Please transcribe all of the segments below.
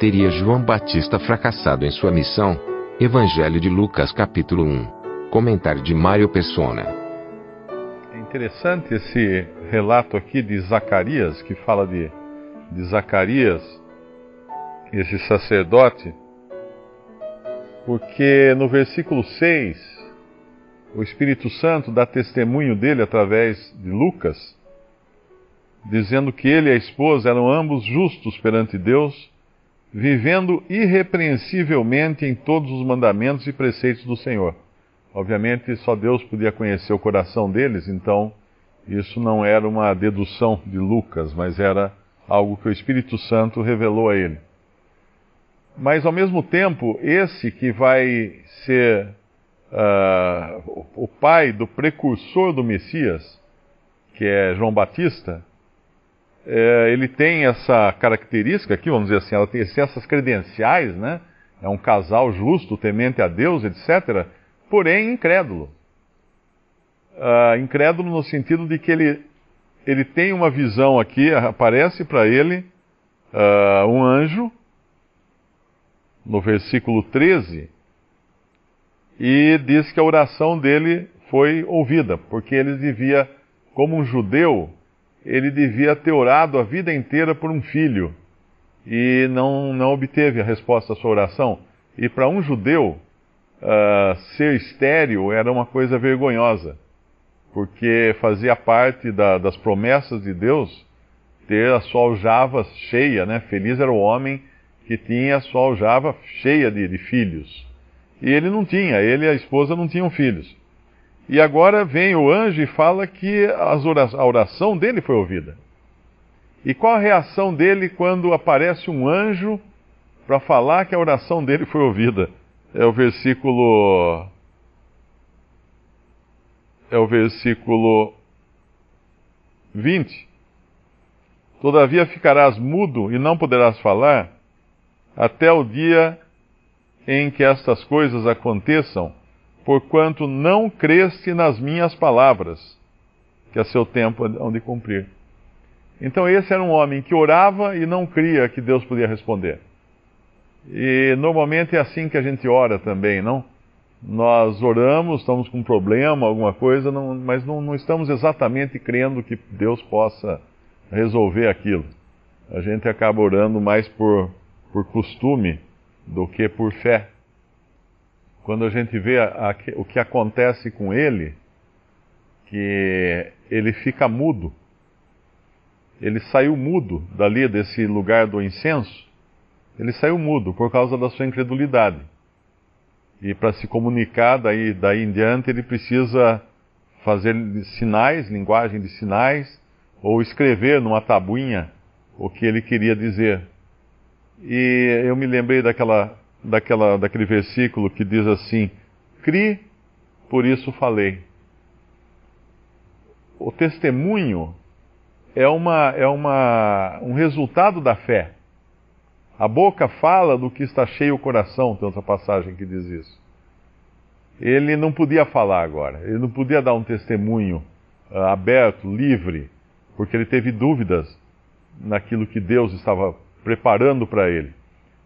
Teria João Batista fracassado em sua missão? Evangelho de Lucas capítulo 1. Comentário de Mário Persona. É interessante esse relato aqui de Zacarias, que fala de, de Zacarias, esse sacerdote, porque no versículo 6, o Espírito Santo dá testemunho dele através de Lucas, dizendo que ele e a esposa eram ambos justos perante Deus vivendo irrepreensivelmente em todos os mandamentos e preceitos do Senhor. Obviamente, só Deus podia conhecer o coração deles, então isso não era uma dedução de Lucas, mas era algo que o Espírito Santo revelou a ele. Mas, ao mesmo tempo, esse que vai ser uh, o pai do precursor do Messias, que é João Batista, é, ele tem essa característica aqui, vamos dizer assim, ela tem essas credenciais, né? É um casal justo, temente a Deus, etc. Porém, incrédulo. Uh, incrédulo no sentido de que ele, ele tem uma visão aqui, aparece para ele uh, um anjo, no versículo 13, e diz que a oração dele foi ouvida, porque ele devia, como um judeu, ele devia ter orado a vida inteira por um filho e não, não obteve a resposta à sua oração. E para um judeu, uh, ser estéril era uma coisa vergonhosa, porque fazia parte da, das promessas de Deus ter a sua aljava cheia, né? Feliz era o homem que tinha a sua aljava cheia de, de filhos. E ele não tinha, ele e a esposa não tinham filhos. E agora vem o anjo e fala que a oração dele foi ouvida. E qual a reação dele quando aparece um anjo para falar que a oração dele foi ouvida? É o versículo. É o versículo 20. Todavia ficarás mudo e não poderás falar, até o dia em que estas coisas aconteçam porquanto não creste nas minhas palavras, que a seu tempo hão de cumprir. Então esse era um homem que orava e não cria que Deus podia responder. E normalmente é assim que a gente ora também, não? Nós oramos, estamos com um problema, alguma coisa, não, mas não, não estamos exatamente crendo que Deus possa resolver aquilo. A gente acaba orando mais por, por costume do que por fé quando a gente vê a, a, o que acontece com ele, que ele fica mudo. Ele saiu mudo dali desse lugar do incenso. Ele saiu mudo por causa da sua incredulidade. E para se comunicar daí, daí em diante, ele precisa fazer sinais, linguagem de sinais, ou escrever numa tabuinha o que ele queria dizer. E eu me lembrei daquela daquela, daquele versículo que diz assim: Cri, por isso falei. O testemunho é, uma, é uma, um resultado da fé. A boca fala do que está cheio o coração, tem outra passagem que diz isso. Ele não podia falar agora, ele não podia dar um testemunho uh, aberto, livre, porque ele teve dúvidas naquilo que Deus estava preparando para ele.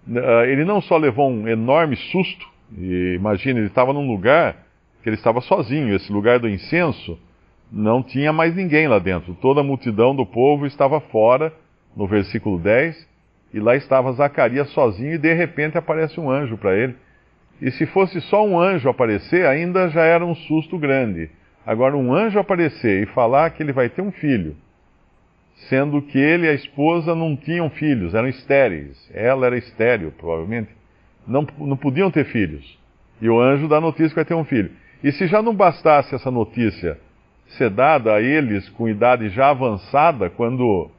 Ah, ele não só levou um enorme susto, e imagina, ele estava num lugar que ele estava sozinho, esse lugar do incenso, não tinha mais ninguém lá dentro. Toda a multidão do povo estava fora, no versículo 10, e lá estava Zacarias sozinho, e de repente aparece um anjo para ele. E se fosse só um anjo aparecer, ainda já era um susto grande. Agora, um anjo aparecer e falar que ele vai ter um filho, sendo que ele e a esposa não tinham filhos, eram estéreis. Ela era estéril, provavelmente. Não, não podiam ter filhos. E o anjo dá a notícia que vai ter um filho. E se já não bastasse essa notícia ser dada a eles com idade já avançada, quando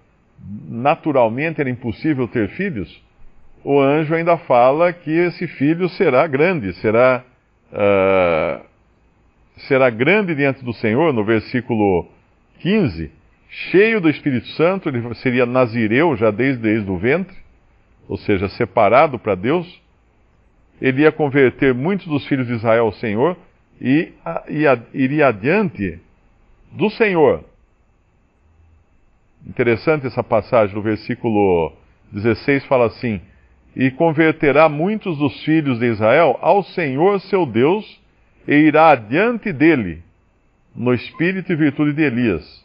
naturalmente era impossível ter filhos, o anjo ainda fala que esse filho será grande, será, uh, será grande diante do Senhor, no versículo 15, cheio do Espírito Santo, ele seria nazireu já desde, desde o ventre, ou seja, separado para Deus. Ele ia converter muitos dos filhos de Israel ao Senhor e, e iria adiante do Senhor. Interessante essa passagem do versículo 16 fala assim: e converterá muitos dos filhos de Israel ao Senhor seu Deus, e irá adiante dele, no espírito e virtude de Elias,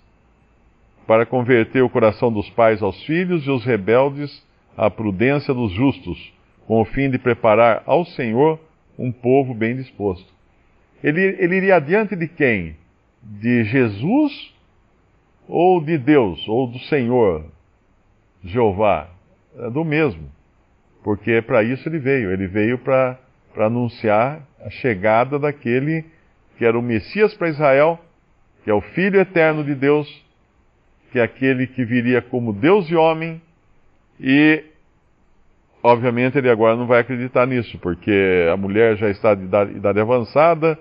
para converter o coração dos pais aos filhos e os rebeldes à prudência dos justos, com o fim de preparar ao Senhor um povo bem disposto. Ele, ele iria adiante de quem? De Jesus ou de Deus, ou do Senhor, Jeová? É do mesmo porque é para isso ele veio. Ele veio para anunciar a chegada daquele que era o Messias para Israel, que é o Filho eterno de Deus, que é aquele que viria como Deus e homem, e obviamente ele agora não vai acreditar nisso, porque a mulher já está de idade, idade avançada,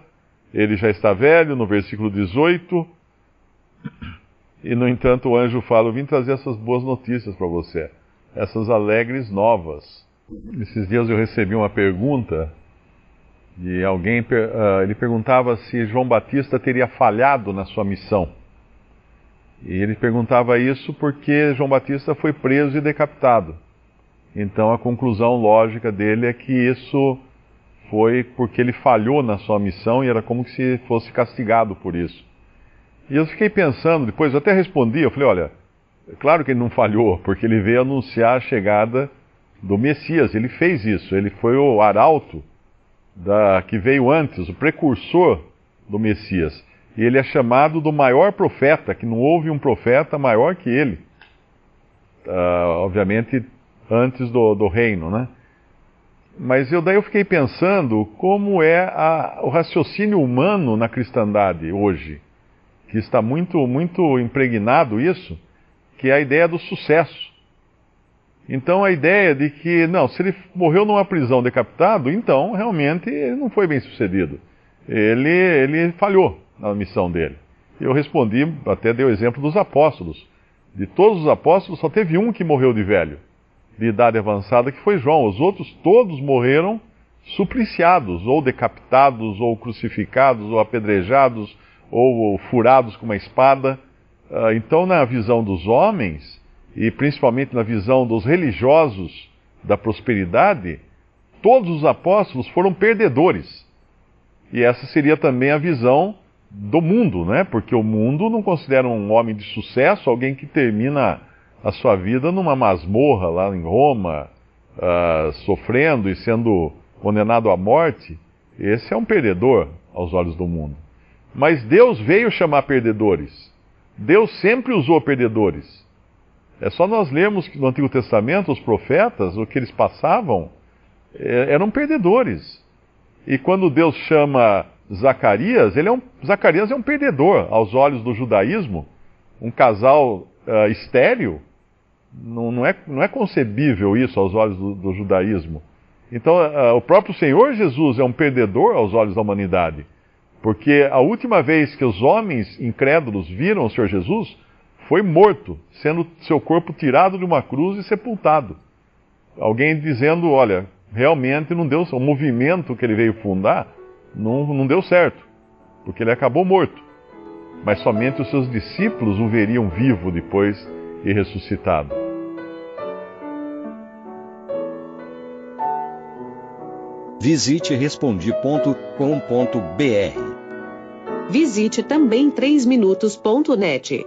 ele já está velho, no versículo 18, e no entanto o anjo fala: Eu vim trazer essas boas notícias para você, essas alegres novas. Esses dias eu recebi uma pergunta de alguém, uh, ele perguntava se João Batista teria falhado na sua missão. E ele perguntava isso porque João Batista foi preso e decapitado. Então a conclusão lógica dele é que isso foi porque ele falhou na sua missão e era como se fosse castigado por isso. E eu fiquei pensando, depois eu até respondi, eu falei, olha, é claro que ele não falhou, porque ele veio anunciar a chegada do Messias. Ele fez isso. Ele foi o arauto da, que veio antes, o precursor do Messias. E ele é chamado do maior profeta, que não houve um profeta maior que ele. Uh, obviamente, antes do, do, reino, né? Mas eu daí eu fiquei pensando como é a, o raciocínio humano na cristandade hoje, que está muito, muito impregnado isso, que é a ideia do sucesso. Então a ideia de que, não, se ele morreu numa prisão decapitado, então realmente ele não foi bem sucedido. Ele, ele falhou na missão dele. Eu respondi, até dei o exemplo dos apóstolos. De todos os apóstolos, só teve um que morreu de velho, de idade avançada, que foi João. Os outros todos morreram supliciados, ou decapitados, ou crucificados, ou apedrejados, ou, ou furados com uma espada. Ah, então, na visão dos homens, e principalmente na visão dos religiosos da prosperidade, todos os apóstolos foram perdedores. E essa seria também a visão do mundo, né? Porque o mundo não considera um homem de sucesso alguém que termina a sua vida numa masmorra lá em Roma, uh, sofrendo e sendo condenado à morte. Esse é um perdedor aos olhos do mundo. Mas Deus veio chamar perdedores. Deus sempre usou perdedores. É só nós lermos que no Antigo Testamento os profetas, o que eles passavam, é, eram perdedores. E quando Deus chama Zacarias, ele é um, Zacarias é um perdedor aos olhos do judaísmo. Um casal uh, estéreo, não, não, é, não é concebível isso aos olhos do, do judaísmo. Então, uh, o próprio Senhor Jesus é um perdedor aos olhos da humanidade. Porque a última vez que os homens incrédulos viram o Senhor Jesus foi morto, sendo seu corpo tirado de uma cruz e sepultado. Alguém dizendo, olha, realmente não deu, o movimento que ele veio fundar não, não deu certo, porque ele acabou morto. Mas somente os seus discípulos o veriam vivo depois e ressuscitado. Visite respondi.com.br. Visite também 3minutos.net.